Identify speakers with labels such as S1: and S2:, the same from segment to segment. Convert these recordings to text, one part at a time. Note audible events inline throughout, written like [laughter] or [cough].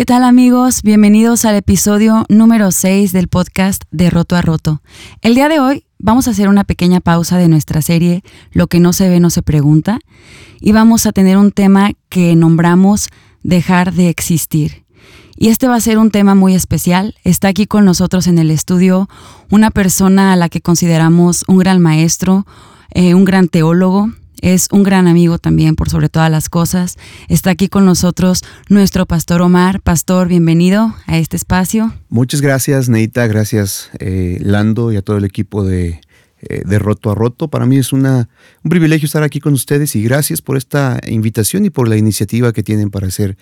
S1: ¿Qué tal amigos? Bienvenidos al episodio número 6 del podcast de Roto a Roto. El día de hoy vamos a hacer una pequeña pausa de nuestra serie Lo que no se ve no se pregunta y vamos a tener un tema que nombramos Dejar de existir. Y este va a ser un tema muy especial. Está aquí con nosotros en el estudio una persona a la que consideramos un gran maestro, eh, un gran teólogo, es un gran amigo también por sobre todas las cosas. Está aquí con nosotros nuestro pastor Omar. Pastor, bienvenido a este espacio.
S2: Muchas gracias, Neita. Gracias, eh, Lando, y a todo el equipo de, eh, de Roto a Roto. Para mí es una, un privilegio estar aquí con ustedes y gracias por esta invitación y por la iniciativa que tienen para hacer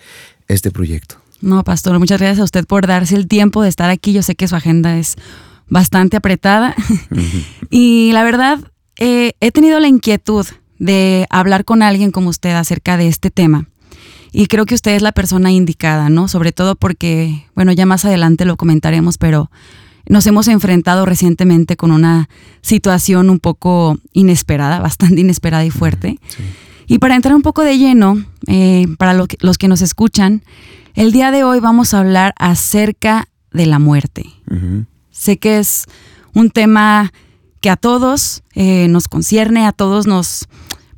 S2: este proyecto.
S1: No, pastor, muchas gracias a usted por darse el tiempo de estar aquí. Yo sé que su agenda es bastante apretada. [laughs] y la verdad, eh, he tenido la inquietud de hablar con alguien como usted acerca de este tema. Y creo que usted es la persona indicada, ¿no? Sobre todo porque, bueno, ya más adelante lo comentaremos, pero nos hemos enfrentado recientemente con una situación un poco inesperada, [laughs] bastante inesperada y fuerte. Y para entrar un poco de lleno, eh, para los que nos escuchan, el día de hoy vamos a hablar acerca de la muerte. Sé que es un tema que a todos eh, nos concierne, a todos nos,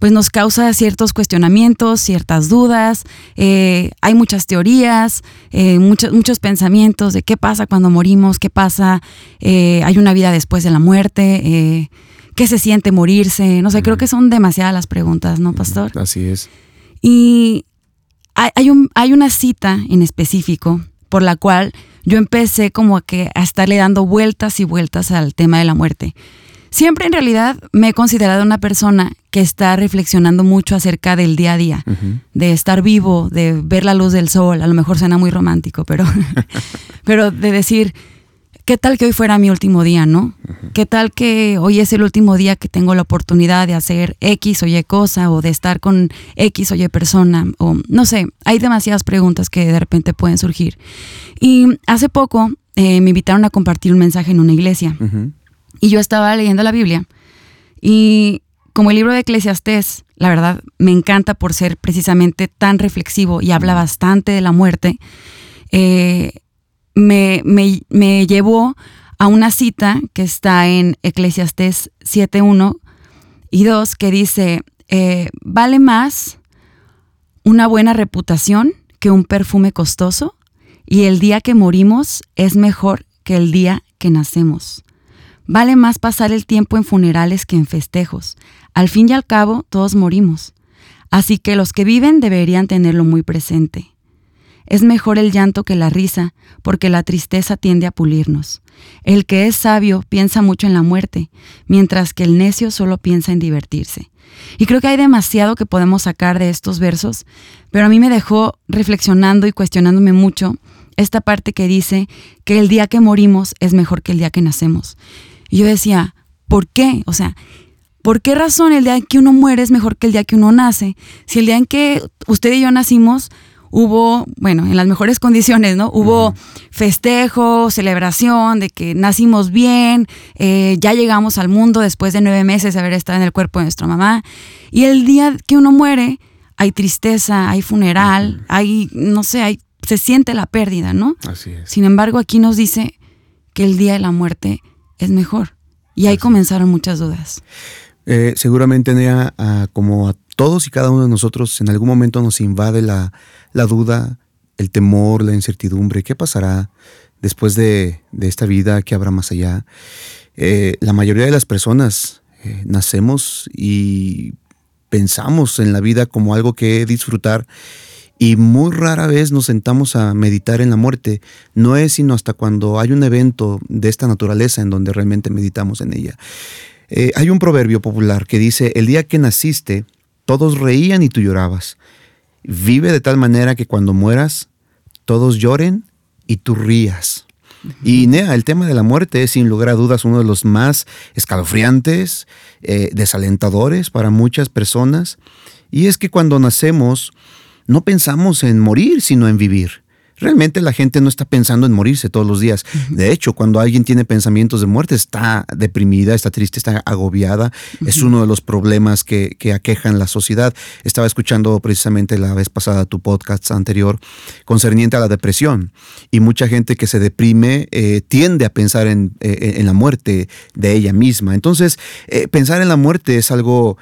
S1: pues nos causa ciertos cuestionamientos, ciertas dudas, eh, hay muchas teorías, eh, muchos, muchos pensamientos de qué pasa cuando morimos, qué pasa, hay una vida después de la muerte, qué se siente morirse, no sé, creo que son demasiadas las preguntas, ¿no, pastor?
S2: Así es.
S1: Y hay, un, hay una cita en específico por la cual yo empecé como a, que, a estarle dando vueltas y vueltas al tema de la muerte. Siempre en realidad me he considerado una persona que está reflexionando mucho acerca del día a día, de estar vivo, de ver la luz del sol, a lo mejor suena muy romántico, pero, [laughs] pero de decir, ¿qué tal que hoy fuera mi último día, no? ¿Qué tal que hoy es el último día que tengo la oportunidad de hacer X o Y cosa o de estar con X o Y persona? O no sé, hay demasiadas preguntas que de repente pueden surgir. Y hace poco eh, me invitaron a compartir un mensaje en una iglesia. Y yo estaba leyendo la Biblia y como el libro de Eclesiastés, la verdad, me encanta por ser precisamente tan reflexivo y habla bastante de la muerte, eh, me, me, llevó a una cita que está en Eclesiastés 7.1 y 2 que dice, eh, vale más una buena reputación que un perfume costoso y el día que morimos es mejor que el día que nacemos. Vale más pasar el tiempo en funerales que en festejos. Al fin y al cabo, todos morimos. Así que los que viven deberían tenerlo muy presente. Es mejor el llanto que la risa, porque la tristeza tiende a pulirnos. El que es sabio piensa mucho en la muerte, mientras que el necio solo piensa en divertirse. Y creo que hay demasiado que podemos sacar de estos versos, pero a mí me dejó reflexionando y cuestionándome mucho esta parte que dice que el día que morimos es mejor que el día que nacemos. Y yo decía, ¿por qué? O sea, ¿por qué razón el día en que uno muere es mejor que el día que uno nace? Si el día en que usted y yo nacimos hubo, bueno, en las mejores [laughs] condiciones, ¿no? Hubo festejo, celebración de que nacimos bien, eh, ya llegamos al mundo después de nueve meses de haber estado en el cuerpo de nuestra mamá. Y el día que uno muere, hay tristeza, hay funeral, hay, no sé, hay, se siente la pérdida, ¿no?
S2: Así es.
S1: Sin embargo, aquí nos dice que el día de la muerte es mejor. Y ahí comenzaron muchas dudas.
S2: Eh, seguramente, Nea, como a todos y cada uno de nosotros, en algún momento nos invade la, duda, el temor, la incertidumbre. ¿Qué pasará después de, esta vida? ¿Qué habrá más allá? Eh, la mayoría de las personas eh, nacemos y pensamos en la vida como algo que disfrutar y muy rara vez nos sentamos a meditar en la muerte. No es sino hasta cuando hay un evento de esta naturaleza en donde realmente meditamos en ella. Eh, hay un proverbio popular que dice, el día que naciste, todos reían y tú llorabas. Vive de tal manera que cuando mueras, todos lloren y tú rías. Y Nea, el tema de la muerte es sin lugar a dudas uno de los más escalofriantes, eh, desalentadores para muchas personas. Y es que cuando nacemos, no pensamos en morir, sino en vivir. Realmente la gente no está pensando en morirse todos los días. De hecho, cuando alguien tiene pensamientos de muerte, está deprimida, está triste, está agobiada. Es uno de los problemas que, aquejan la sociedad. Estaba escuchando precisamente la vez pasada tu podcast anterior concerniente a la depresión. Y mucha gente que se deprime eh, tiende a pensar en, eh, en, la muerte de ella misma. Entonces, eh, pensar en la muerte es algo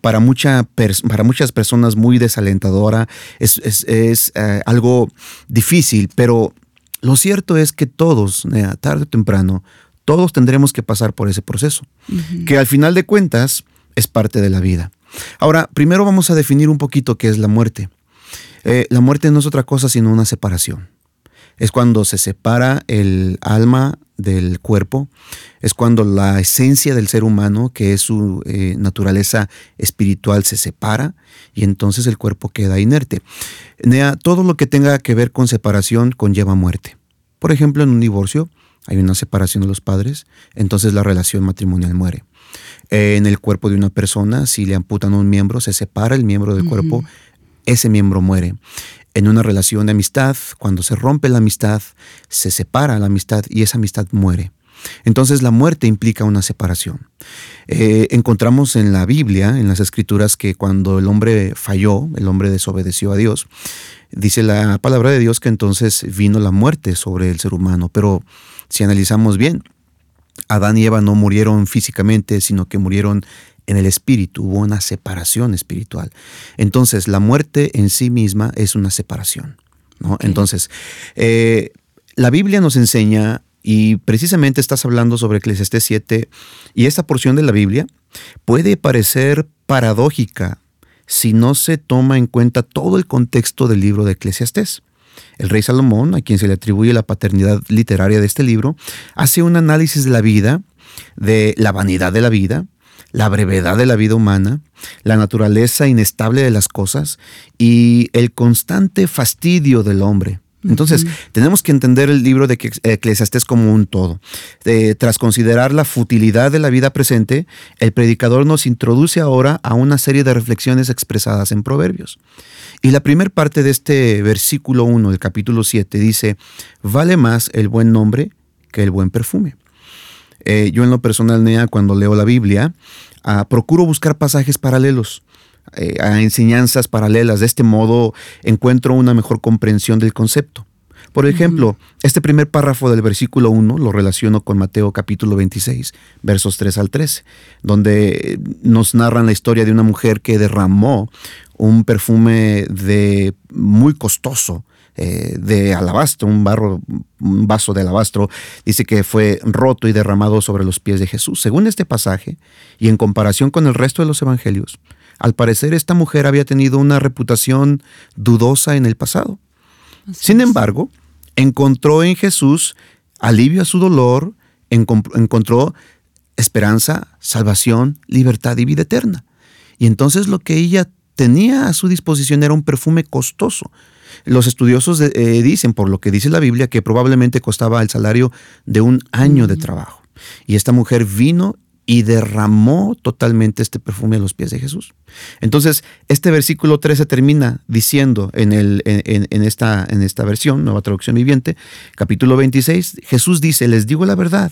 S2: para, mucha para muchas personas muy desalentadora. Es, es, es algo difícil difícil, pero lo cierto es que todos, tarde o temprano, todos tendremos que pasar por ese proceso, que al final de cuentas es parte de la vida. Ahora, primero vamos a definir un poquito qué es la muerte. Eh, la muerte no es otra cosa sino una separación. Es cuando se separa el alma del cuerpo, es cuando la esencia del ser humano, que es su eh, naturaleza espiritual, se separa y entonces el cuerpo queda inerte. todo lo que tenga que ver con separación conlleva muerte. Por ejemplo, en un divorcio hay una separación de los padres, entonces la relación matrimonial muere. En el cuerpo de una persona, si le amputan un miembro, se separa el miembro del cuerpo, ese miembro muere en una relación de amistad, cuando se rompe la amistad, se separa la amistad y esa amistad muere. Entonces la muerte implica una separación. Eh, encontramos en la Biblia, en las escrituras, que cuando el hombre falló, el hombre desobedeció a Dios, dice la palabra de Dios que entonces vino la muerte sobre el ser humano. Pero si analizamos bien, Adán y Eva no murieron físicamente, sino que murieron en el espíritu, hubo una separación espiritual. Entonces, la muerte en sí misma es una separación. ¿no? Entonces, eh, la Biblia nos enseña, y precisamente estás hablando sobre Eclesiastés 7, y esta porción de la Biblia puede parecer paradójica si no se toma en cuenta todo el contexto del libro de Eclesiastés. El rey Salomón, a quien se le atribuye la paternidad literaria de este libro, hace un análisis de la vida, de la vanidad de la vida, la brevedad de la vida humana, la naturaleza inestable de las cosas y el constante fastidio del hombre. Entonces, tenemos que entender el libro de Eclesiastés como un todo. tras considerar la futilidad de la vida presente, el predicador nos introduce ahora a una serie de reflexiones expresadas en Proverbios. Y la primera parte de este versículo 1 del capítulo 7 dice, vale más el buen nombre que el buen perfume. Eh, yo en lo personal, Nea, cuando leo la Biblia, ah, procuro buscar pasajes paralelos. Eh, a enseñanzas paralelas. De este modo encuentro una mejor comprensión del concepto. Por ejemplo, este primer párrafo del versículo 1 lo relaciono con Mateo capítulo 26, versos 3 al 13, donde nos narran la historia de una mujer que derramó un perfume de muy costoso eh, de alabastro, un, barro, un vaso de alabastro, dice que fue roto y derramado sobre los pies de Jesús. Según este pasaje, y en comparación con el resto de los evangelios, al parecer esta mujer había tenido una reputación dudosa en el pasado. Sin embargo, encontró en Jesús alivio a su dolor, encontró esperanza, salvación, libertad y vida eterna. Y entonces lo que ella tenía a su disposición era un perfume costoso, los estudiosos eh, dicen, por lo que dice la Biblia, que probablemente costaba el salario de un año de trabajo. Y esta mujer vino y derramó totalmente este perfume a los pies de Jesús. Entonces, este versículo 13 termina diciendo en, el, en, esta, en esta versión, nueva traducción viviente, capítulo 26, Jesús dice, les digo la verdad,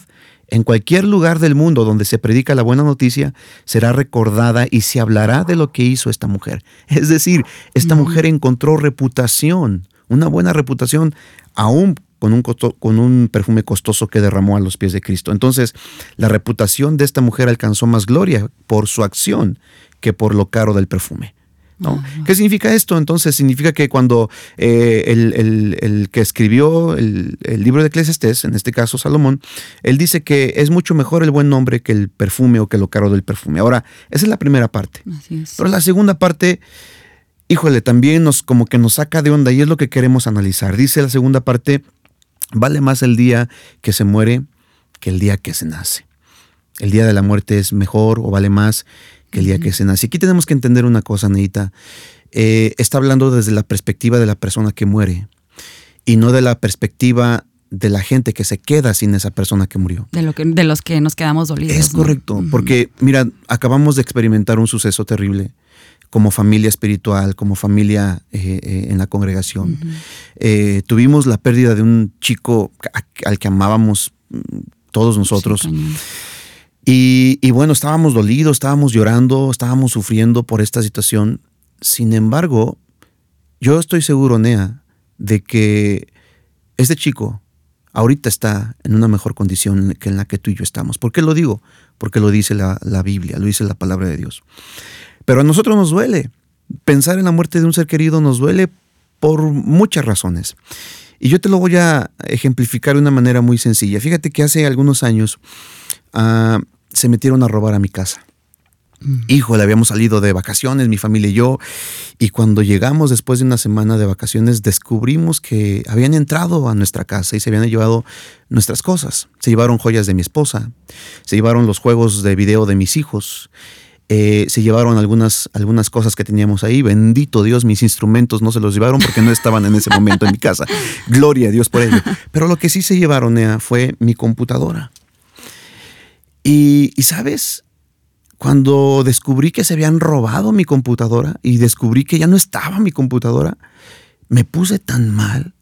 S2: en cualquier lugar del mundo donde se predica la buena noticia, será recordada y se hablará de lo que hizo esta mujer. Es decir, esta mujer encontró reputación, una buena reputación, aún con un, con un perfume costoso que derramó a los pies de Cristo. Entonces, la reputación de esta mujer alcanzó más gloria por su acción que por lo caro del perfume. ¿Qué significa esto? Entonces significa que cuando eh, el, que escribió el, libro de Eclesiastés, en este caso Salomón, él dice que es mucho mejor el buen nombre que el perfume o que lo caro del perfume. Ahora, esa es la primera parte. Pero la segunda parte, híjole, también nos como que nos saca de onda y es lo que queremos analizar. Dice la segunda parte, vale más el día que se muere que el día que se nace. El día de la muerte es mejor o vale más el día que se nace. Aquí tenemos que entender una cosa, Neita. Eh, está hablando desde la perspectiva de la persona que muere y no de la perspectiva de la gente que se queda sin esa persona que murió.
S1: De, lo que, de los que nos quedamos dolidos.
S2: Es correcto, porque mira, acabamos de experimentar un suceso terrible como familia espiritual, como familia eh, eh, en la congregación. Eh, tuvimos la pérdida de un chico al que amábamos mm, todos nosotros. Y, bueno, estábamos dolidos, estábamos llorando, estábamos sufriendo por esta situación. Sin embargo, yo estoy seguro, Nea, de que este chico ahorita está en una mejor condición que en la que tú y yo estamos. ¿Por qué lo digo? Porque lo dice la, la Biblia, lo dice la palabra de Dios. Pero a nosotros nos duele. Pensar en la muerte de un ser querido nos duele por muchas razones. Y yo te lo voy a ejemplificar de una manera muy sencilla. Fíjate que hace algunos años uh, se metieron a robar a mi casa. Hijo, le habíamos salido de vacaciones, mi familia y yo, y cuando llegamos después de una semana de vacaciones descubrimos que habían entrado a nuestra casa y se habían llevado nuestras cosas. Se llevaron joyas de mi esposa, se llevaron los juegos de video de mis hijos, eh, se llevaron algunas, algunas cosas que teníamos ahí. Bendito Dios, mis instrumentos no se los llevaron porque no estaban en ese momento en mi casa. [laughs] Gloria a Dios por ello. Pero lo que sí se llevaron, fue mi computadora. Y, y sabes, cuando descubrí que se habían robado mi computadora y descubrí que ya no estaba mi computadora, me puse tan mal.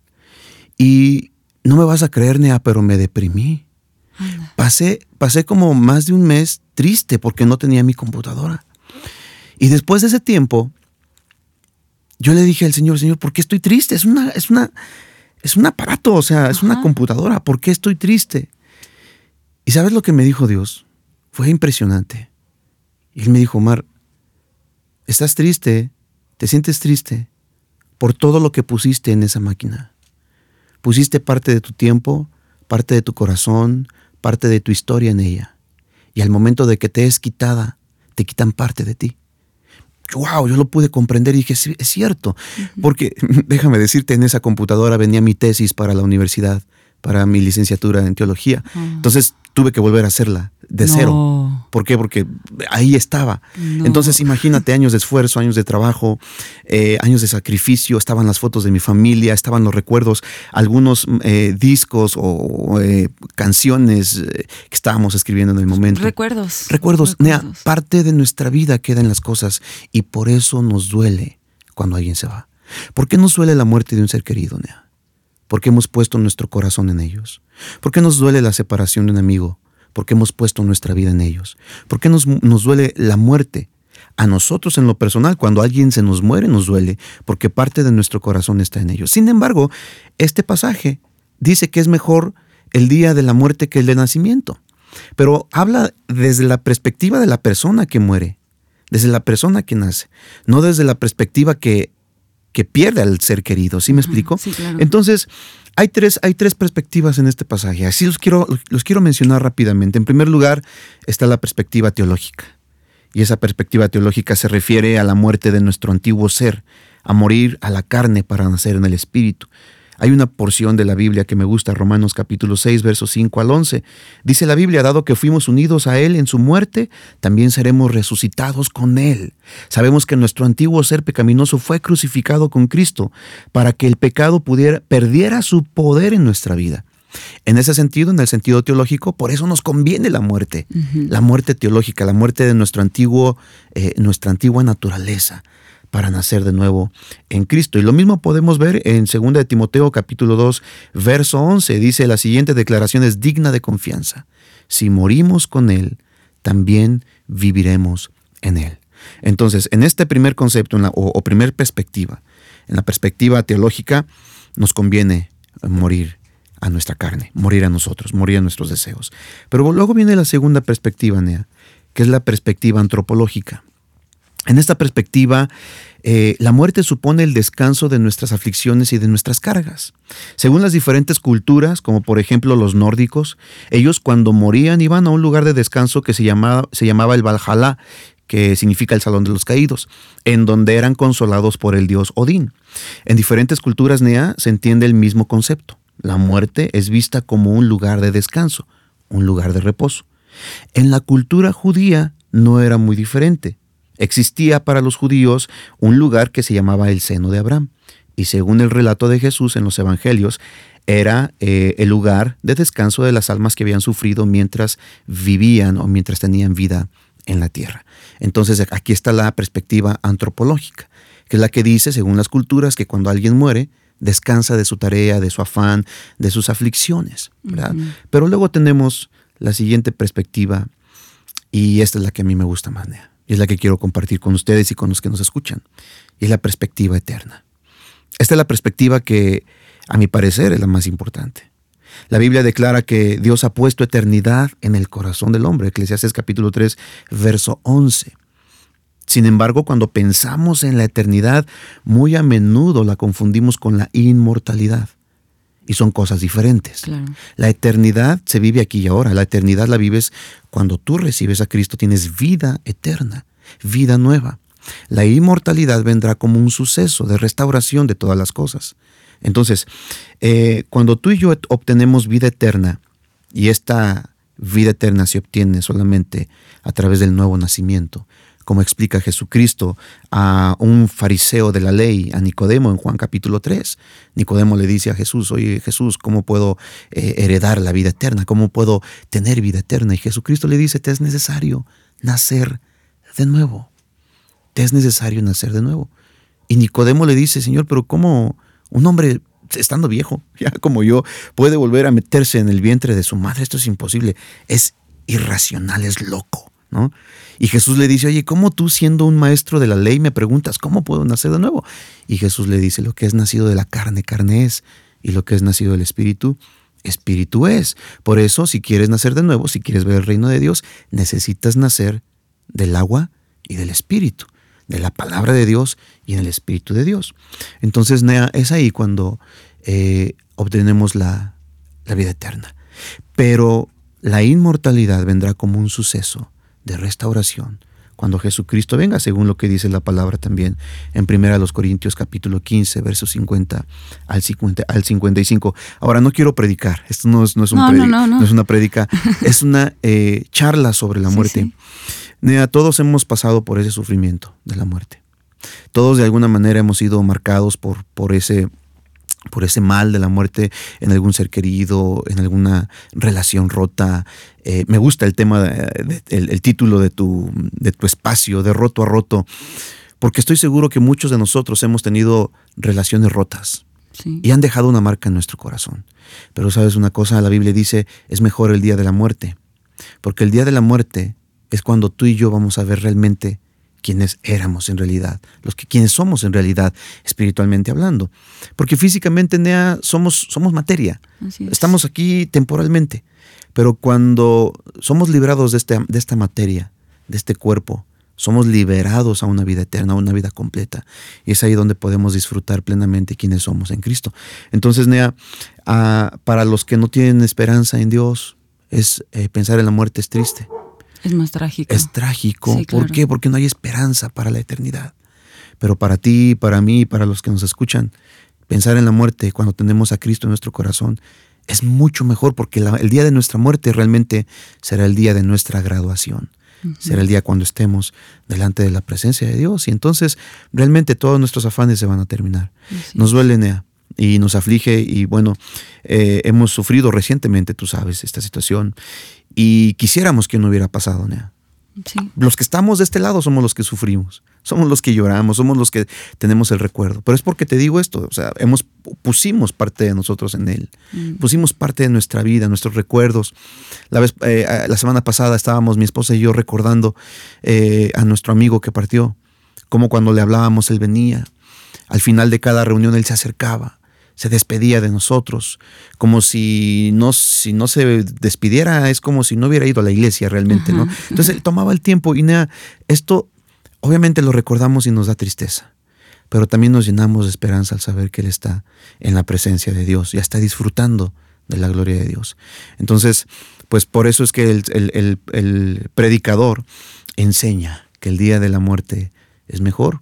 S2: Y no me vas a creer, Nea, pero me deprimí. Pasé, pasé como más de un mes triste porque no tenía mi computadora. Y después de ese tiempo, yo le dije al Señor, Señor, ¿por qué estoy triste? Es una, es una, es un aparato, o sea, es una computadora. ¿Por qué estoy triste? ¿Y sabes lo que me dijo Dios? Fue impresionante. Él me dijo, Omar, estás triste, te sientes triste por todo lo que pusiste en esa máquina. Pusiste parte de tu tiempo, parte de tu corazón, parte de tu historia en ella. Y al momento de que te es quitada, te quitan parte de ti. Wow, yo lo pude comprender y dije, es cierto, porque [laughs] déjame decirte, en esa computadora venía mi tesis para la universidad, para mi licenciatura en teología. Ah. Entonces tuve que volver a hacerla de cero. ¿Por qué? Porque ahí estaba. Entonces imagínate años de esfuerzo, años de trabajo, eh, años de sacrificio, estaban las fotos de mi familia, estaban los recuerdos, algunos eh, discos o eh, canciones que estábamos escribiendo en el momento.
S1: Recuerdos.
S2: Recuerdos. Nea, parte de nuestra vida queda en las cosas y por eso nos duele cuando alguien se va. ¿Por qué nos duele la muerte de un ser querido, Nea? Porque hemos puesto nuestro corazón en ellos. ¿Por qué nos duele la separación de un amigo? Porque hemos puesto nuestra vida en ellos. ¿Por qué nos, nos duele la muerte? A nosotros en lo personal, cuando alguien se nos muere, nos duele, porque parte de nuestro corazón está en ellos. Sin embargo, este pasaje dice que es mejor el día de la muerte que el de nacimiento. Pero habla desde la perspectiva de la persona que muere, desde la persona que nace, no desde la perspectiva que, que pierde al ser querido. ¿Sí me explico? Entonces, hay tres, hay tres perspectivas en este pasaje. Así los quiero, los quiero mencionar rápidamente. En primer lugar, está la perspectiva teológica. Y esa perspectiva teológica se refiere a la muerte de nuestro antiguo ser, a morir a la carne para nacer en el espíritu. Hay una porción de la Biblia que me gusta, Romanos capítulo 6, versos 5 al 11. Dice la Biblia, dado que fuimos unidos a Él en su muerte, también seremos resucitados con Él. Sabemos que nuestro antiguo ser pecaminoso fue crucificado con Cristo para que el pecado pudiera, perdiera su poder en nuestra vida. En ese sentido, en el sentido teológico, por eso nos conviene la muerte, la muerte teológica, la muerte de nuestro antiguo, eh, nuestra antigua naturaleza para nacer de nuevo en Cristo. Y lo mismo podemos ver en 2 de Timoteo capítulo 2, verso 11. Dice, la siguiente declaración es digna de confianza. Si morimos con Él, también viviremos en Él. Entonces, en este primer concepto o, o primer perspectiva, en la perspectiva teológica, nos conviene morir a nuestra carne, morir a nosotros, morir a nuestros deseos. Pero luego viene la segunda perspectiva, Nea, que es la perspectiva antropológica. En esta perspectiva, eh, la muerte supone el descanso de nuestras aflicciones y de nuestras cargas. Según las diferentes culturas, como por ejemplo los nórdicos, ellos cuando morían iban a un lugar de descanso que se llamaba, se llamaba el Valhalla, que significa el Salón de los Caídos, en donde eran consolados por el dios Odín. En diferentes culturas Nea se entiende el mismo concepto. La muerte es vista como un lugar de descanso, un lugar de reposo. En la cultura judía no era muy diferente. Existía para los judíos un lugar que se llamaba el seno de Abraham, y según el relato de Jesús en los Evangelios, era eh, el lugar de descanso de las almas que habían sufrido mientras vivían o mientras tenían vida en la tierra. Entonces aquí está la perspectiva antropológica, que es la que dice, según las culturas, que cuando alguien muere, descansa de su tarea, de su afán, de sus aflicciones. Pero luego tenemos la siguiente perspectiva, y esta es la que a mí me gusta más, y es la que quiero compartir con ustedes y con los que nos escuchan, y es la perspectiva eterna. Esta es la perspectiva que, a mi parecer, es la más importante. La Biblia declara que Dios ha puesto eternidad en el corazón del hombre. Eclesiastes capítulo 3, verso 11. Sin embargo, cuando pensamos en la eternidad, muy a menudo la confundimos con la inmortalidad. Y son cosas diferentes. La eternidad se vive aquí y ahora. La eternidad la vives cuando tú recibes a Cristo, tienes vida eterna, vida nueva. La inmortalidad vendrá como un suceso de restauración de todas las cosas. Entonces, eh, cuando tú y yo obtenemos vida eterna, y esta vida eterna se obtiene solamente a través del nuevo nacimiento, como explica Jesucristo a un fariseo de la ley, a Nicodemo en Juan capítulo 3. Nicodemo le dice a Jesús, oye Jesús, ¿cómo puedo eh, heredar la vida eterna? ¿Cómo puedo tener vida eterna? Y Jesucristo le dice, te es necesario nacer de nuevo. Te es necesario nacer de nuevo. Y Nicodemo le dice, Señor, pero ¿cómo un hombre estando viejo, [laughs] ya como yo, puede volver a meterse en el vientre de su madre? Esto es imposible. Es irracional, es loco. Y Jesús le dice, oye, ¿cómo tú siendo un maestro de la ley me preguntas, ¿cómo puedo nacer de nuevo? Y Jesús le dice, lo que es nacido de la carne, carne es, y lo que es nacido del Espíritu, Espíritu es. Por eso, si quieres nacer de nuevo, si quieres ver el reino de Dios, necesitas nacer del agua y del Espíritu, de la palabra de Dios y en el Espíritu de Dios. Entonces, es ahí cuando eh, obtenemos la vida eterna. Pero la inmortalidad vendrá como un suceso de restauración cuando Jesucristo venga, según lo que dice la palabra también en 1 Corintios capítulo 15, versos 50 al, 50 al 55. Ahora, no quiero predicar, esto no es, no es, no, es una predica, [laughs] es una eh, charla sobre la muerte. todos hemos pasado por ese sufrimiento de la muerte. Todos de alguna manera hemos sido marcados por, por ese por ese mal de la muerte en algún ser querido, en alguna relación rota. Eh, me gusta el tema, el, título de tu, de tu espacio, de roto a roto, porque estoy seguro que muchos de nosotros hemos tenido relaciones rotas y han dejado una marca en nuestro corazón. Pero sabes una cosa, la Biblia dice, es mejor el día de la muerte, porque el día de la muerte es cuando tú y yo vamos a ver realmente quienes éramos en realidad, los que quienes somos en realidad, espiritualmente hablando. Porque físicamente, Nea, somos, somos materia. Estamos aquí temporalmente. Pero cuando somos librados de, este, de esta materia, de este cuerpo, somos liberados a una vida eterna, a una vida completa. Y es ahí donde podemos disfrutar plenamente quienes somos en Cristo. Entonces, Nea, ah, para los que no tienen esperanza en Dios, es eh, pensar en la muerte es triste.
S1: Es más trágico.
S2: Es trágico. ¿Por qué? Porque no hay esperanza para la eternidad. Pero para ti, para mí, para los que nos escuchan, pensar en la muerte cuando tenemos a Cristo en nuestro corazón es mucho mejor porque el día de nuestra muerte realmente será el día de nuestra graduación. Será el día cuando estemos delante de la presencia de Dios. Y entonces realmente todos nuestros afanes se van a terminar. Nos duele, Nea, y nos aflige. Y bueno, eh, hemos sufrido recientemente, tú sabes, esta situación. Y quisiéramos que no hubiera pasado, Nea. Los que estamos de este lado somos los que sufrimos, somos los que lloramos, somos los que tenemos el recuerdo. Pero es porque te digo esto, o sea, hemos pusimos parte de nosotros en él, mm. pusimos parte de nuestra vida, nuestros recuerdos. La vez, eh, la semana pasada estábamos mi esposa y yo recordando eh, a nuestro amigo que partió, como cuando le hablábamos él venía, al final de cada reunión él se acercaba se despedía de nosotros, como si no, si no se despidiera, es como si no hubiera ido a la iglesia realmente, ¿no? Entonces él tomaba el tiempo y nada, esto obviamente lo recordamos y nos da tristeza, pero también nos llenamos de esperanza al saber que él está en la presencia de Dios, ya está disfrutando de la gloria de Dios. Entonces, pues por eso es que el, el predicador enseña que el día de la muerte es mejor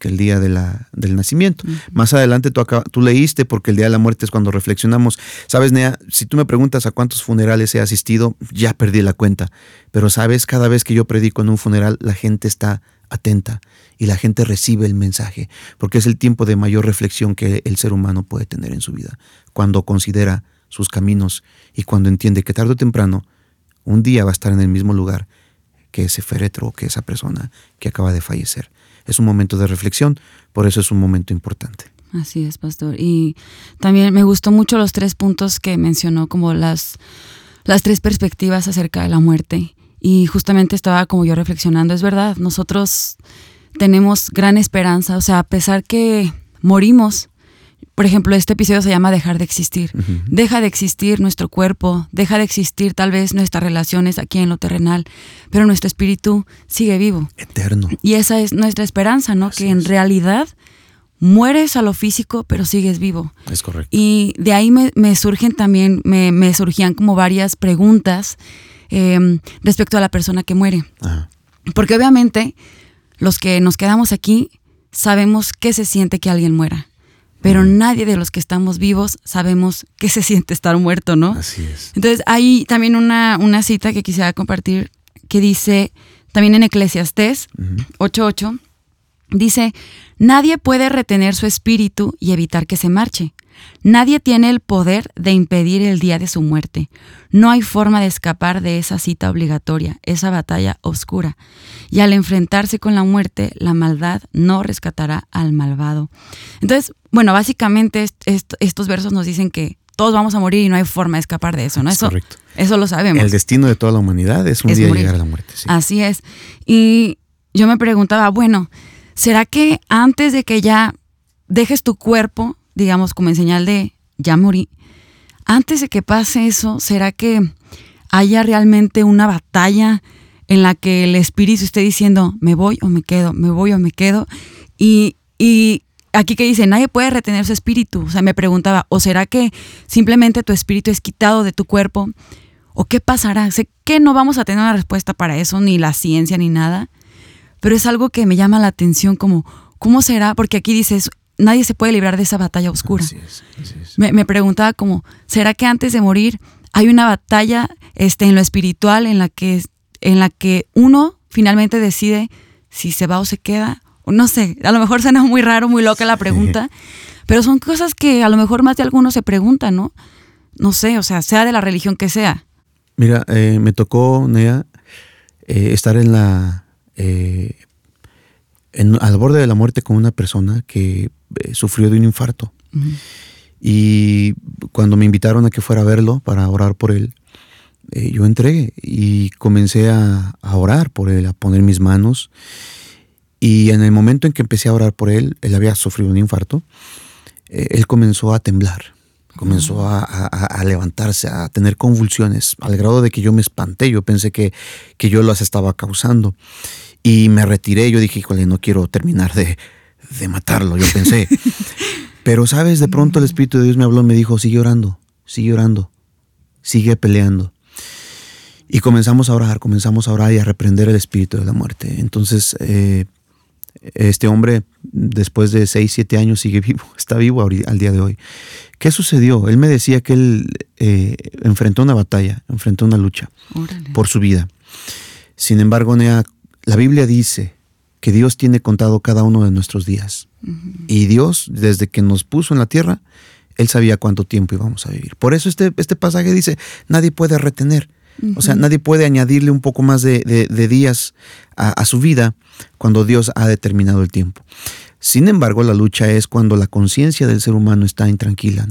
S2: que el día de la, del nacimiento. Más adelante tú, tú, leíste, porque el día de la muerte es cuando reflexionamos. Sabes, Nea, si tú me preguntas a cuántos funerales he asistido, ya perdí la cuenta. Pero sabes, cada vez que yo predico en un funeral, la gente está atenta y la gente recibe el mensaje, porque es el tiempo de mayor reflexión que el ser humano puede tener en su vida, cuando considera sus caminos y cuando entiende que tarde o temprano un día va a estar en el mismo lugar que ese féretro o que esa persona que acaba de fallecer. Es un momento de reflexión, por eso es un momento importante.
S1: Así es, pastor. Y también me gustó mucho los tres puntos que mencionó, como las, las tres perspectivas acerca de la muerte. Y justamente estaba como yo reflexionando, es verdad, nosotros tenemos gran esperanza, o sea, a pesar que morimos, por ejemplo, este episodio se llama Dejar de existir. Deja de existir nuestro cuerpo, deja de existir tal vez nuestras relaciones aquí en lo terrenal, pero nuestro espíritu sigue vivo.
S2: Eterno.
S1: Y esa es nuestra esperanza, ¿no? que en realidad mueres a lo físico, pero sigues vivo.
S2: Es correcto.
S1: Y de ahí me, surgen también, me, surgían como varias preguntas em, respecto a la persona que muere. Porque obviamente los que nos quedamos aquí sabemos qué se siente que alguien muera. Pero nadie de los que estamos vivos sabemos qué se siente estar muerto, ¿no?
S2: Así es.
S1: Entonces, hay también una, una cita que quisiera compartir que dice, también en Eclesiastés 8.8, dice, Nadie puede retener su espíritu y evitar que se marche. Nadie tiene el poder de impedir el día de su muerte. No hay forma de escapar de esa cita obligatoria, esa batalla oscura. Y al enfrentarse con la muerte, la maldad no rescatará al malvado. Entonces, bueno, básicamente estos versos nos dicen que todos vamos a morir y no hay forma de escapar de eso, ¿no? eso, correcto. eso lo sabemos.
S2: El destino de toda la humanidad es un día llegar a la muerte.
S1: Así es. Y yo me preguntaba, bueno, ¿será que antes de que ya dejes tu cuerpo, digamos, como en señal de ya morí, antes de que pase eso, ¿será que haya realmente una batalla en la que el espíritu esté diciendo, me voy o me quedo, me voy o me quedo? Y, y aquí que dice, nadie puede retener su espíritu. O sea, me preguntaba, ¿o será que simplemente tu espíritu es quitado de tu cuerpo? ¿O qué pasará? Sé que no vamos a tener una respuesta para eso, ni la ciencia, ni nada pero es algo que me llama la atención como, ¿cómo será? Porque aquí dices, nadie se puede librar de esa batalla oscura. Me, preguntaba como, ¿será que antes de morir hay una batalla este, en lo espiritual en la, que, en la que uno finalmente decide si se va o se queda? No sé, a lo mejor suena muy raro, muy loca la pregunta, pero son cosas que a lo mejor más de algunos se preguntan, ¿no? No sé, o sea, sea de la religión que sea.
S2: Mira, eh, me tocó, Nea, eh, estar en la, eh, al borde de la muerte con una persona que eh, sufrió de un infarto. Y cuando me invitaron a que fuera a verlo para orar por él, eh, yo entré y comencé a, orar por él, a poner mis manos. Y en el momento en que empecé a orar por él, él había sufrido un infarto, él comenzó a temblar, comenzó a, levantarse, a tener convulsiones, al grado de que yo me espanté, yo pensé que, que yo las estaba causando. Y me retiré, yo dije, híjole, no quiero terminar de, matarlo, yo pensé. Pero, ¿sabes? De pronto el Espíritu de Dios me habló, me dijo, sigue orando, sigue orando, sigue peleando. Y comenzamos a orar, comenzamos a orar y a reprender el espíritu de la muerte. Entonces, eh, este hombre, después de seis, siete años, sigue vivo, [laughs] está vivo al día de hoy. ¿Qué sucedió? Él me decía que él eh, enfrentó una batalla, enfrentó una lucha por su vida. Sin embargo, la Biblia dice que Dios tiene contado cada uno de nuestros días. Y Dios, desde que nos puso en la tierra, Él sabía cuánto tiempo íbamos a vivir. Por eso este, este pasaje dice, nadie puede retener. O sea, nadie puede añadirle un poco más de, días a, su vida cuando Dios ha determinado el tiempo. Sin embargo, la lucha es cuando la conciencia del ser humano está intranquila.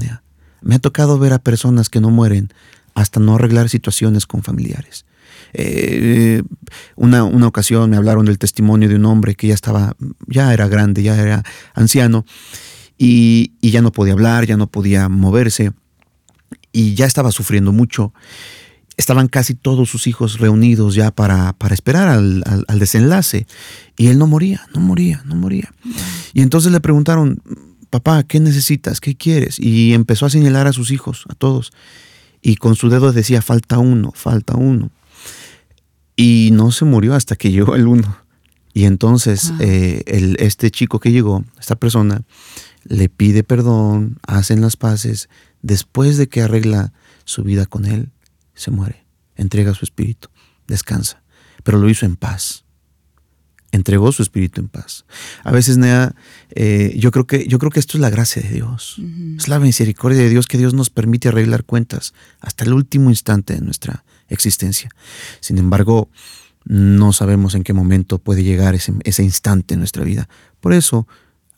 S2: Me ha tocado ver a personas que no mueren hasta no arreglar situaciones con familiares. Eh, una, una, ocasión me hablaron del testimonio de un hombre que ya estaba, ya era grande, ya era anciano, y, ya no podía hablar, ya no podía moverse, y ya estaba sufriendo mucho. Estaban casi todos sus hijos reunidos ya para, para esperar al, desenlace, y él no moría, no moría, no moría. Y entonces le preguntaron, papá, ¿qué necesitas? ¿Qué quieres? Y empezó a señalar a sus hijos, a todos. Y con su dedo decía, falta uno, falta uno. Y no se murió hasta que llegó el uno. Y entonces eh, el, este chico que llegó, esta persona, le pide perdón, hacen las paces. Después de que arregla su vida con él, se muere, entrega su espíritu, descansa. Pero lo hizo en paz. Entregó su espíritu en paz. A veces, Nea, eh, yo, creo que, yo creo que esto es la gracia de Dios. Es la misericordia de Dios que Dios nos permite arreglar cuentas hasta el último instante de nuestra existencia. Sin embargo, no sabemos en qué momento puede llegar ese, ese instante en nuestra vida. Por eso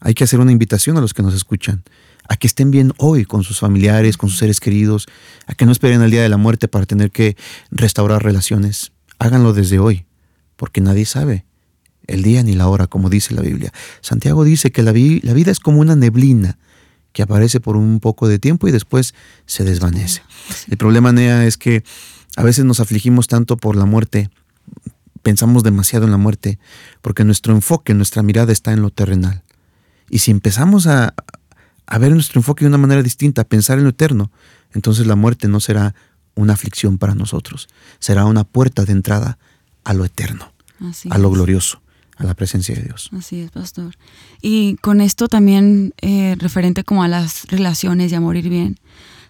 S2: hay que hacer una invitación a los que nos escuchan a que estén bien hoy con sus familiares, con sus seres queridos, a que no esperen el día de la muerte para tener que restaurar relaciones. Háganlo desde hoy, porque nadie sabe el día ni la hora, como dice la Biblia. Santiago dice que la, la vida es como una neblina que aparece por un poco de tiempo y después se desvanece. El problema, Nea, es que a veces nos afligimos tanto por la muerte, pensamos demasiado en la muerte, porque nuestro enfoque, nuestra mirada está en lo terrenal. Y si empezamos a, a ver nuestro enfoque de una manera distinta, a pensar en lo eterno, entonces la muerte no será una aflicción para nosotros, será una puerta de entrada a lo eterno, a lo glorioso, a la presencia de Dios.
S1: Así es, pastor. Y con esto también, eh, referente como a las relaciones y a morir bien,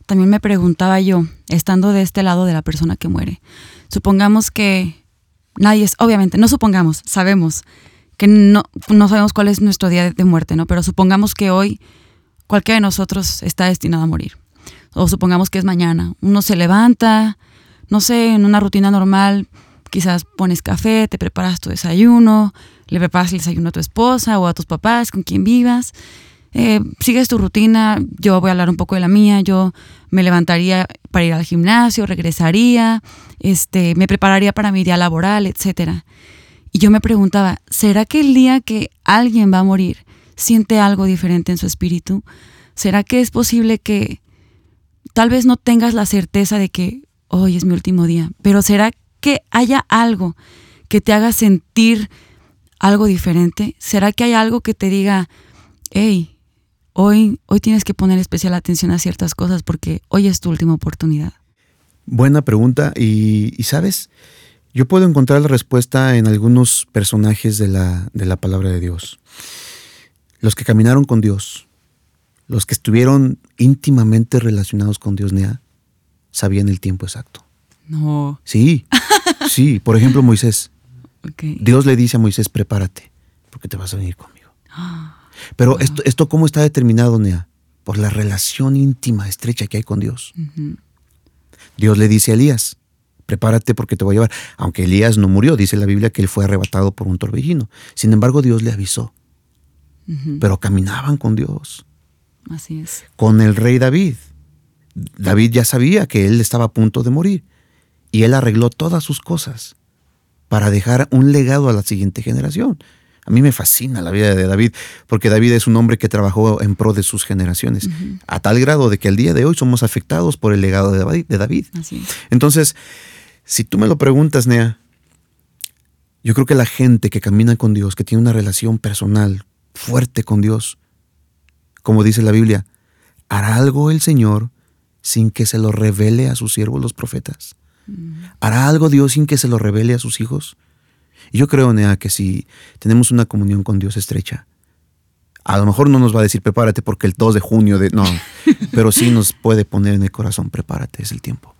S1: también me preguntaba yo, estando de este lado de la persona que muere, supongamos que nadie es, obviamente, no supongamos, sabemos que no, no sabemos cuál es nuestro día de muerte, ¿no? Pero supongamos que hoy cualquiera de nosotros está destinado a morir. O supongamos que es mañana. Uno se levanta, no sé, en una rutina normal, quizás pones café, te preparas tu desayuno, le preparas el desayuno a tu esposa o a tus papás, con quien vivas. Eh, sigues tu rutina, yo voy a hablar un poco de la mía, yo me levantaría para ir al gimnasio, regresaría, este, me prepararía para mi día laboral, etc. Y yo me preguntaba, ¿será que el día que alguien va a morir, siente algo diferente en su espíritu? ¿Será que es posible que tal vez no tengas la certeza de que hoy es mi último día, pero será que haya algo que te haga sentir algo diferente? ¿Será que hay algo que te diga, hey, hoy, hoy tienes que poner especial atención a ciertas cosas porque hoy es tu última oportunidad?
S2: Buena pregunta y, sabes, yo puedo encontrar la respuesta en algunos personajes de la, de la palabra de Dios los que caminaron con Dios, los que estuvieron íntimamente relacionados con Dios, Nea, sabían el tiempo exacto.
S1: No.
S2: Sí, sí. Por ejemplo, Moisés. [laughs] Dios le dice a Moisés, prepárate, porque te vas a venir conmigo. Pero esto, esto, ¿cómo está determinado, Nea? Por la relación íntima, estrecha que hay con Dios. Dios le dice a Elías, prepárate porque te voy a llevar. Aunque Elías no murió, dice la Biblia que él fue arrebatado por un torbellino. Sin embargo, Dios le avisó pero caminaban con Dios.
S1: Así es.
S2: Con el rey David. David ya sabía que él estaba a punto de morir y él arregló todas sus cosas para dejar un legado a la siguiente generación. A mí me fascina la vida de David, porque David es un hombre que trabajó en pro de sus generaciones, a tal grado de que el día de hoy somos afectados por el legado de David. Entonces, si tú me lo preguntas, Nea, yo creo que la gente que camina con Dios, que tiene una relación personal fuerte con Dios. Como dice la Biblia, ¿hará algo el Señor sin que se lo revele a sus siervos los profetas? ¿Hará algo Dios sin que se lo revele a sus hijos? Y yo creo, Nea, que si tenemos una comunión con Dios estrecha, a lo mejor no nos va a decir prepárate porque el 2 de junio de... No, [laughs] pero sí nos puede poner en el corazón prepárate, es el tiempo.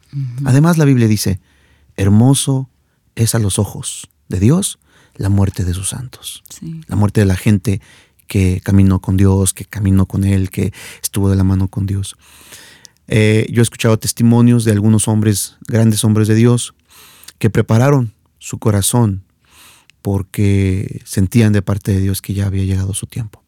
S2: Además la Biblia dice, hermoso es a los ojos de Dios la muerte de sus santos, la muerte de la gente que caminó con Dios, que caminó con Él, que estuvo de la mano con Dios. Eh, yo he escuchado testimonios de algunos hombres, grandes hombres de Dios, que prepararon su corazón porque sentían de parte de Dios que ya había llegado su tiempo.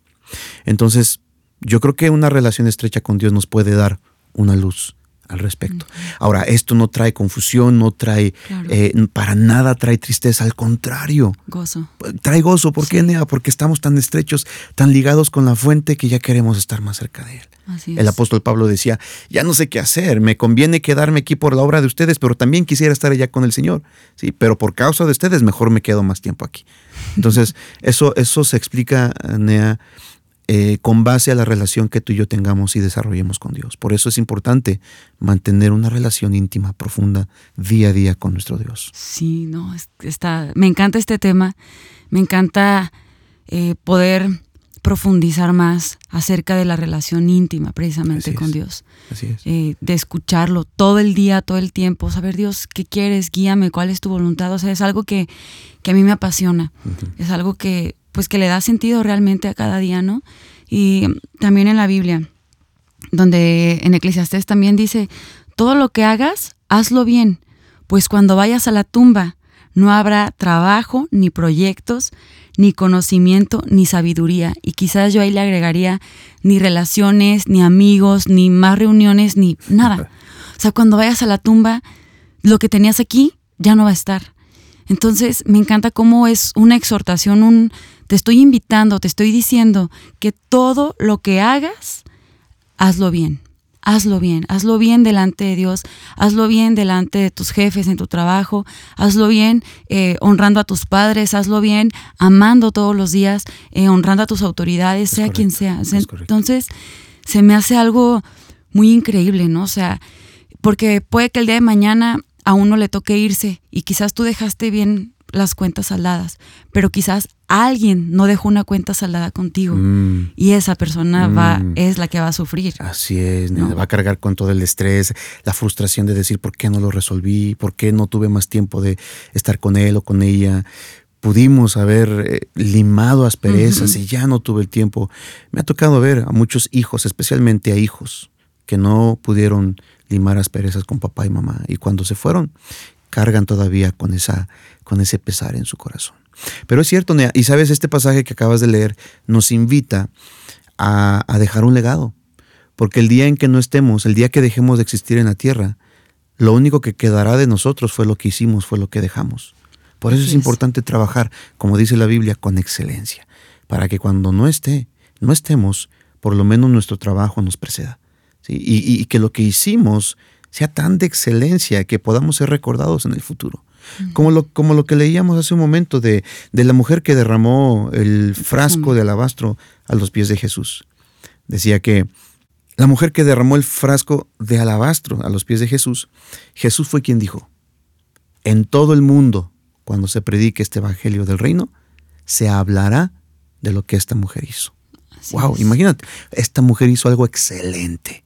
S2: Entonces, yo creo que una relación estrecha con Dios nos puede dar una luz al respecto. Ahora, esto no trae confusión, no trae, eh, para nada trae tristeza, al contrario.
S1: Gozo.
S2: Trae gozo, ¿por qué, Nea? Porque estamos tan estrechos, tan ligados con la fuente que ya queremos estar más cerca de Él. El apóstol Pablo decía, ya no sé qué hacer, me conviene quedarme aquí por la obra de ustedes, pero también quisiera estar allá con el Señor. Sí, pero por causa de ustedes mejor me quedo más tiempo aquí. Entonces, [laughs] eso, eso se explica, Nea, eh, con base a la relación que tú y yo tengamos y desarrollemos con Dios. Por eso es importante mantener una relación íntima, profunda, día a día con nuestro Dios.
S1: Sí, no, está, me encanta este tema, me encanta eh, poder profundizar más acerca de la relación íntima precisamente con Dios.
S2: Así es.
S1: Eh, de escucharlo todo el día, todo el tiempo, saber Dios, ¿qué quieres? Guíame, ¿cuál es tu voluntad? O sea, es algo que, que a mí me apasiona. Es algo que pues que le da sentido realmente a cada día, ¿no? Y también en la Biblia, donde en Eclesiastés también dice, todo lo que hagas, hazlo bien, pues cuando vayas a la tumba, no habrá trabajo, ni proyectos, ni conocimiento, ni sabiduría. Y quizás yo ahí le agregaría ni relaciones, ni amigos, ni más reuniones, ni nada. O sea, cuando vayas a la tumba, lo que tenías aquí ya no va a estar. Entonces, me encanta cómo es una exhortación, un te estoy invitando, te estoy diciendo que todo lo que hagas, hazlo bien hazlo bien, hazlo bien delante de Dios, hazlo bien delante de tus jefes en tu trabajo, hazlo bien eh, honrando a tus padres, hazlo bien amando todos los días, eh, honrando a tus autoridades, sea quien sea. Entonces, se me hace algo muy increíble, ¿no? O sea, porque puede que el día de mañana a uno le toque irse y quizás tú dejaste bien las cuentas saldadas, pero quizás alguien no dejó una cuenta saldada contigo mm. y esa persona va mm. es la que va a sufrir.
S2: Así es, va a cargar con todo el estrés, la frustración de decir por qué no lo resolví, por qué no tuve más tiempo de estar con él o con ella. Pudimos haber eh, limado asperezas y ya no tuve el tiempo. Me ha tocado ver a muchos hijos, especialmente a hijos, que no pudieron limar asperezas con papá y mamá. Y cuando se fueron, cargan todavía con, esa, con ese pesar en su corazón. Pero es cierto, Nea, y sabes, este pasaje que acabas de leer nos invita a, dejar un legado, porque el día en que no estemos, el día que dejemos de existir en la tierra, lo único que quedará de nosotros fue lo que hicimos, fue lo que dejamos. Por eso es, importante trabajar, como dice la Biblia, con excelencia, para que cuando no esté, no estemos, por lo menos nuestro trabajo nos preceda. Y, que lo que hicimos sea tan de excelencia que podamos ser recordados en el futuro. Como lo, como lo que leíamos hace un momento de, de la mujer que derramó el frasco de alabastro a los pies de Jesús. Decía que la mujer que derramó el frasco de alabastro a los pies de Jesús, Jesús fue quien dijo, en todo el mundo, cuando se predique este evangelio del reino, se hablará de lo que esta mujer hizo. wow, imagínate, esta mujer hizo algo excelente.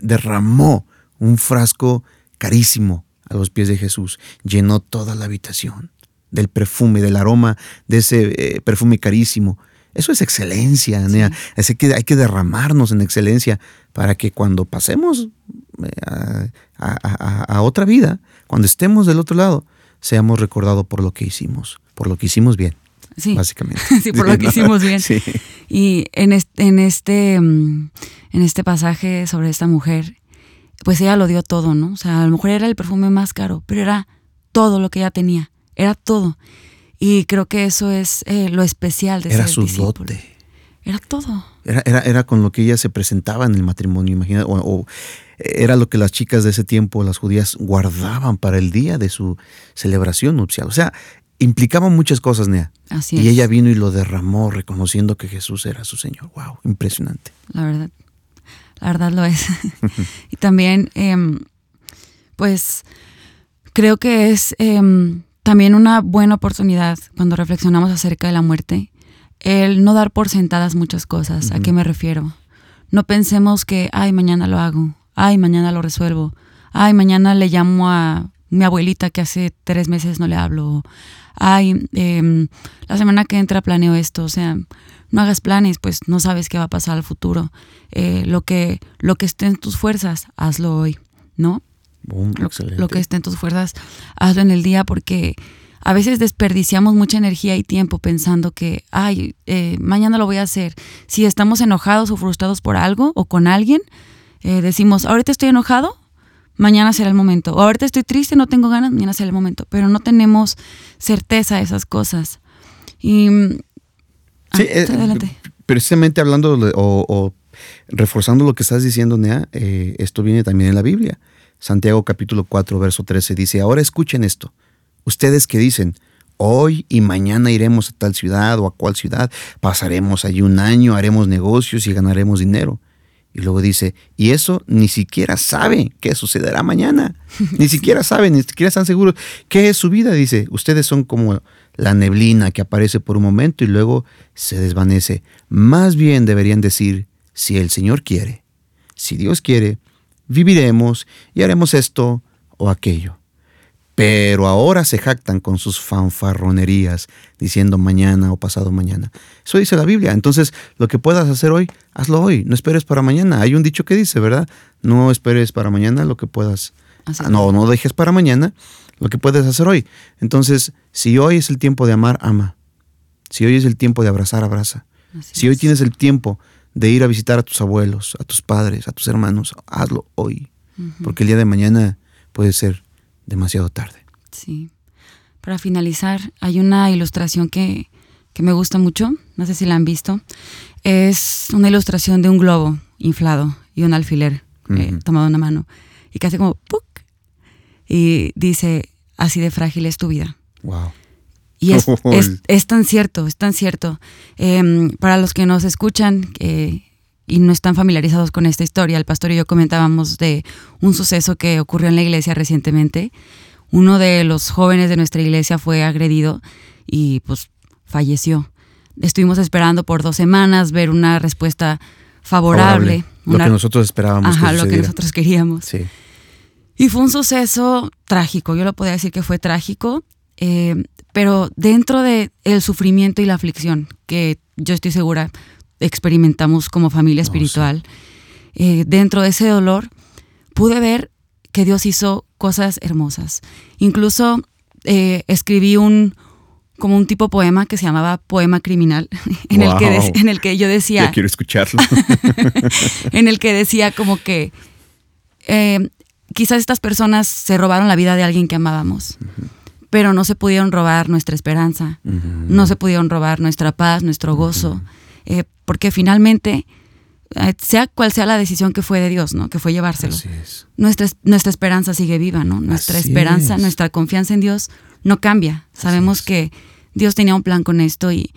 S2: Derramó un frasco carísimo a los pies de Jesús. Llenó toda la habitación del perfume, del aroma de ese eh, perfume carísimo. Eso es excelencia, Nea. que hay que derramarnos en excelencia para que cuando pasemos eh, a, otra vida, cuando estemos del otro lado, seamos recordados por lo que hicimos, por lo que hicimos bien. Sí. Básicamente. [laughs]
S1: sí, por lo que hicimos bien. Y en en este, mm, en este pasaje sobre esta mujer, pues ella lo dio todo, ¿no? O sea, a lo mejor era el perfume más caro, pero era todo lo que ella tenía, era todo. Y creo que eso es eh, lo especial de
S2: Era su dote.
S1: Era todo.
S2: Era, era, era, con lo que ella se presentaba en el matrimonio, imagina, o, era lo que las chicas de ese tiempo, las judías, guardaban para el día de su celebración nupcial. O sea, implicaba muchas cosas, Nea.
S1: Así
S2: y ella vino y lo derramó reconociendo que Jesús era su Señor. Wow, impresionante.
S1: La verdad la verdad lo es. [laughs] [laughs] y también, em, pues, creo que es em, también una buena oportunidad cuando reflexionamos acerca de la muerte, el no dar por sentadas muchas cosas. ¿A qué me refiero? No pensemos que, ay, mañana lo hago, ay, mañana lo resuelvo, ay, mañana le llamo a mi abuelita que hace tres meses no le hablo, ay, em, la semana que entra planeo esto, o sea, no hagas planes, pues no sabes qué va a pasar al futuro. Eh, lo, que, lo que esté en tus fuerzas, hazlo hoy, ¿no? lo, que esté en tus fuerzas, hazlo en el día porque a veces desperdiciamos mucha energía y tiempo pensando que, ay, eh, mañana lo voy a hacer. Si estamos enojados o frustrados por algo o con alguien, eh, decimos, ahorita estoy enojado, mañana será el momento. O ahorita estoy triste, no tengo ganas, mañana será el momento. Pero no tenemos certeza de esas cosas. Y
S2: Sí, ah, eh, precisamente hablando o, reforzando lo que estás diciendo, Nea, eh, esto viene también en la Biblia. Santiago capítulo 4, verso 13 dice, ahora escuchen esto. Ustedes que dicen, hoy y mañana iremos a tal ciudad o a cual ciudad, pasaremos allí un año, haremos negocios y ganaremos dinero. Y luego dice, y eso ni siquiera saben qué sucederá mañana. [laughs] Ni siquiera saben, ni siquiera están seguros qué es su vida. Dice, ustedes son como la neblina que aparece por un momento y luego se desvanece. Más bien deberían decir, si el Señor quiere, si Dios quiere, viviremos y haremos esto o aquello. Pero ahora se jactan con sus fanfarronerías, diciendo mañana o pasado mañana. Eso dice la Biblia. Entonces, lo que puedas hacer hoy, hazlo hoy. No esperes para mañana. Hay un dicho que dice, ¿verdad? No esperes para mañana lo que puedas. no, no dejes para mañana lo que puedes hacer hoy. Entonces, si hoy es el tiempo de amar, ama. Si hoy es el tiempo de abrazar, abraza. si hoy tienes el tiempo de ir a visitar a tus abuelos, a tus padres, a tus hermanos, hazlo hoy. Porque el día de mañana puede ser demasiado tarde.
S1: Sí. Para finalizar, hay una ilustración que, me gusta mucho, no sé si la han visto. Es una ilustración de un globo inflado y un alfiler eh, tomado en una mano. Y casi como ¡puc! Y dice, así de frágil es tu vida.
S2: Wow.
S1: Y es, [laughs] es, tan cierto, es tan cierto. Em, para los que nos escuchan eh, y no están familiarizados con esta historia, el pastor y yo comentábamos de un suceso que ocurrió en la iglesia recientemente. Uno de los jóvenes de nuestra iglesia fue agredido y pues falleció. Estuvimos esperando por dos semanas ver una respuesta favorable.
S2: Lo que nosotros esperábamos.
S1: Ajá, lo que nosotros queríamos.
S2: Sí.
S1: Y fue un suceso trágico, yo lo podría decir que fue trágico, eh, pero dentro del el sufrimiento y la aflicción que yo estoy segura experimentamos como familia espiritual, eh, dentro de ese dolor pude ver que Dios hizo cosas hermosas. Incluso eh, escribí un como un tipo poema que se llamaba Poema Criminal, [laughs] en, el, que en el que yo decía...
S2: Ya quiero escucharlo. [laughs]
S1: en el que decía como que quizás estas personas se robaron la vida de alguien que amábamos, pero no se pudieron robar nuestra esperanza, no se pudieron robar nuestra paz, nuestro gozo, eh, porque finalmente, eh, sea cual sea la decisión que fue de Dios, ¿no? Que fue llevárselo. Nuestra, nuestra esperanza sigue viva, ¿no? Nuestra esperanza, nuestra confianza en Dios no cambia. Sabemos que Dios tenía un plan con esto y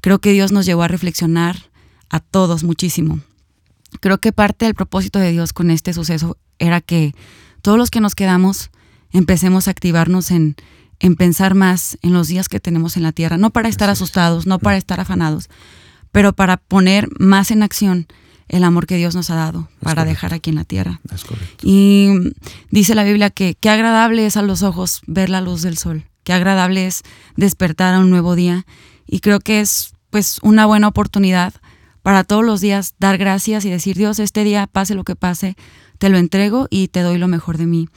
S1: creo que Dios nos llevó a reflexionar a todos muchísimo. Creo que parte del propósito de Dios con este suceso era que todos los que nos quedamos empecemos a activarnos en, en pensar más en los días que tenemos en la tierra, no para estar asustados, no para estar afanados, pero para poner más en acción el amor que Dios nos ha dado para dejar aquí en la tierra. y dice la Biblia que qué agradable es a los ojos ver la luz del sol, qué agradable es despertar a un nuevo día y creo que es pues una buena oportunidad para todos los días dar gracias y decir, Dios, este día, pase lo que pase, te lo entrego y te doy lo mejor de mí.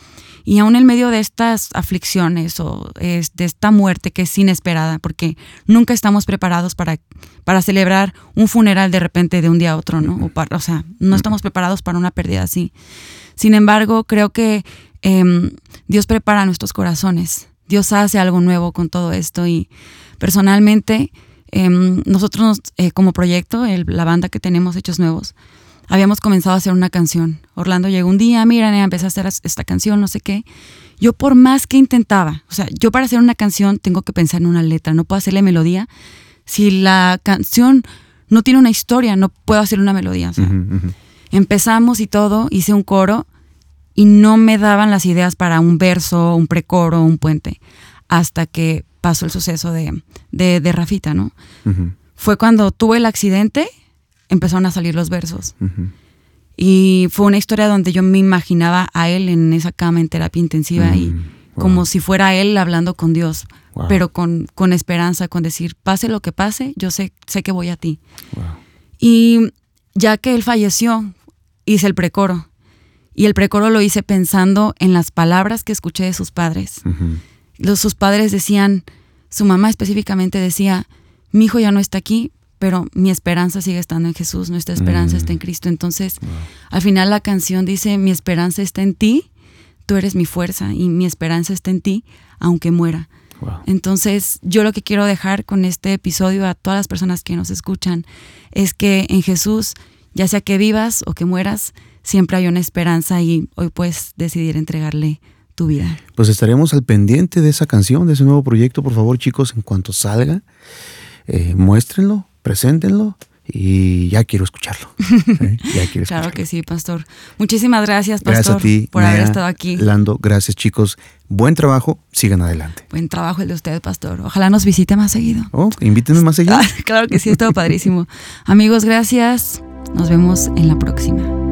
S1: Y aún en medio de estas aflicciones o de esta muerte que es inesperada, porque nunca estamos preparados para, para celebrar un funeral de repente de un día a otro, ¿no? O, para, o sea, no estamos preparados para una pérdida así. Sin embargo, creo que em, Dios prepara nuestros corazones. Dios hace algo nuevo con todo esto y personalmente em, nosotros eh, como proyecto, la banda que tenemos Hechos Nuevos, habíamos comenzado a hacer una canción. Orlando llegó un día, mira, empecé a hacer esta canción, no sé qué. Yo por más que intentaba, o sea, yo para hacer una canción tengo que pensar en una letra, no puedo hacerle melodía. Si la canción no tiene una historia, no puedo hacer una melodía. Empezamos y todo, hice un coro y no me daban las ideas para un verso, un precoro, un puente, hasta que pasó el suceso de, de, Rafita, ¿no? Fue cuando tuve el accidente empezaron a salir los versos. Y fue una historia donde yo me imaginaba a él en esa cama en terapia intensiva y mm, como si fuera él hablando con Dios, pero con, con, esperanza, con decir, pase lo que pase, yo sé, sé que voy a ti. Y ya que él falleció, hice el precoro. Y el precoro lo hice pensando en las palabras que escuché de sus padres. Los, sus padres decían, su mamá específicamente decía, mi hijo ya no está aquí, pero mi esperanza sigue estando en Jesús, nuestra esperanza está en mm. Cristo. Entonces, al final la canción dice, mi esperanza está en ti, tú eres mi fuerza y mi esperanza está en ti, aunque muera. Entonces, yo lo que quiero dejar con este episodio a todas las personas que nos escuchan es que en Jesús, ya sea que vivas o que mueras, siempre hay una esperanza y hoy puedes decidir entregarle tu vida.
S2: Pues estaremos al pendiente de esa canción, de ese nuevo proyecto, por favor chicos, en cuanto salga, eh, muéstrenlo, preséntenlo y ya quiero escucharlo. [laughs]
S1: claro que sí, pastor. Muchísimas gracias, pastor, por haber estado aquí.
S2: Lando, gracias, chicos. Buen trabajo, sigan adelante.
S1: Buen trabajo el de usted, pastor. Ojalá nos visite más seguido.
S2: Oh, invítenos más seguido. [laughs]
S1: claro que sí, es todo padrísimo. Amigos, gracias. Nos vemos en la próxima.